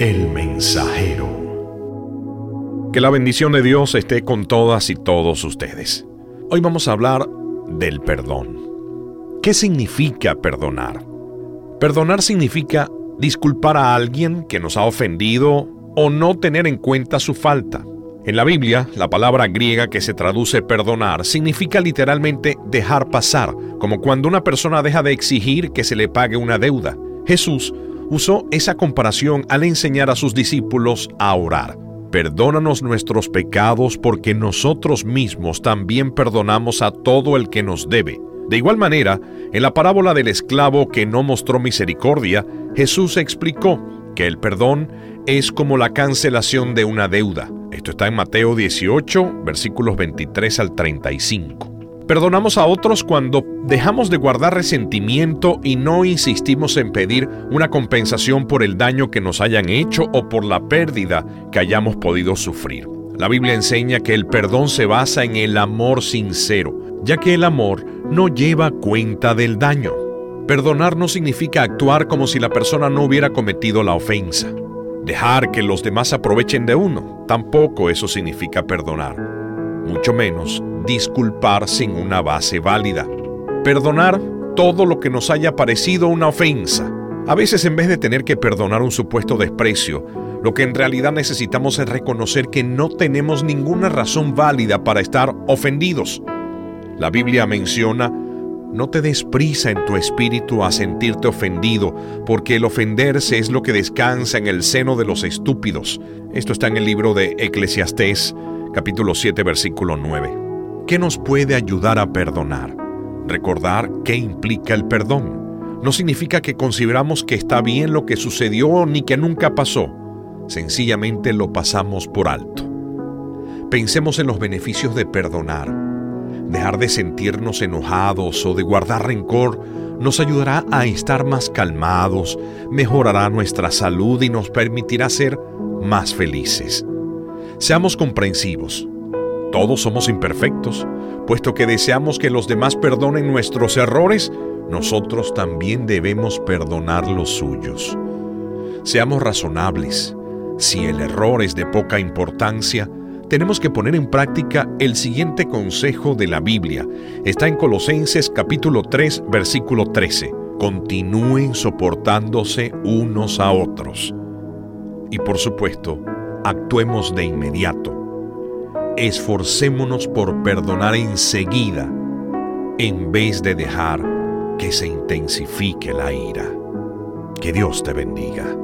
El mensajero. Que la bendición de Dios esté con todas y todos ustedes. Hoy vamos a hablar del perdón. ¿Qué significa perdonar? Perdonar significa disculpar a alguien que nos ha ofendido o no tener en cuenta su falta. En la Biblia, la palabra griega que se traduce perdonar significa literalmente dejar pasar, como cuando una persona deja de exigir que se le pague una deuda. Jesús usó esa comparación al enseñar a sus discípulos a orar. Perdónanos nuestros pecados porque nosotros mismos también perdonamos a todo el que nos debe. De igual manera, en la parábola del esclavo que no mostró misericordia, Jesús explicó que el perdón es como la cancelación de una deuda. Esto está en Mateo 18, versículos 23 al 35. Perdonamos a otros cuando dejamos de guardar resentimiento y no insistimos en pedir una compensación por el daño que nos hayan hecho o por la pérdida que hayamos podido sufrir. La Biblia enseña que el perdón se basa en el amor sincero, ya que el amor no lleva cuenta del daño. Perdonar no significa actuar como si la persona no hubiera cometido la ofensa. Dejar que los demás aprovechen de uno, tampoco eso significa perdonar. Mucho menos disculpar sin una base válida. Perdonar todo lo que nos haya parecido una ofensa. A veces en vez de tener que perdonar un supuesto desprecio, lo que en realidad necesitamos es reconocer que no tenemos ninguna razón válida para estar ofendidos. La Biblia menciona, no te des prisa en tu espíritu a sentirte ofendido, porque el ofenderse es lo que descansa en el seno de los estúpidos. Esto está en el libro de Eclesiastés, capítulo 7, versículo 9. ¿Qué nos puede ayudar a perdonar? Recordar qué implica el perdón. No significa que consideramos que está bien lo que sucedió ni que nunca pasó. Sencillamente lo pasamos por alto. Pensemos en los beneficios de perdonar. Dejar de sentirnos enojados o de guardar rencor nos ayudará a estar más calmados, mejorará nuestra salud y nos permitirá ser más felices. Seamos comprensivos todos somos imperfectos, puesto que deseamos que los demás perdonen nuestros errores, nosotros también debemos perdonar los suyos. Seamos razonables. Si el error es de poca importancia, tenemos que poner en práctica el siguiente consejo de la Biblia. Está en Colosenses capítulo 3, versículo 13. Continúen soportándose unos a otros. Y por supuesto, actuemos de inmediato esforcémonos por perdonar enseguida en vez de dejar que se intensifique la ira. Que Dios te bendiga.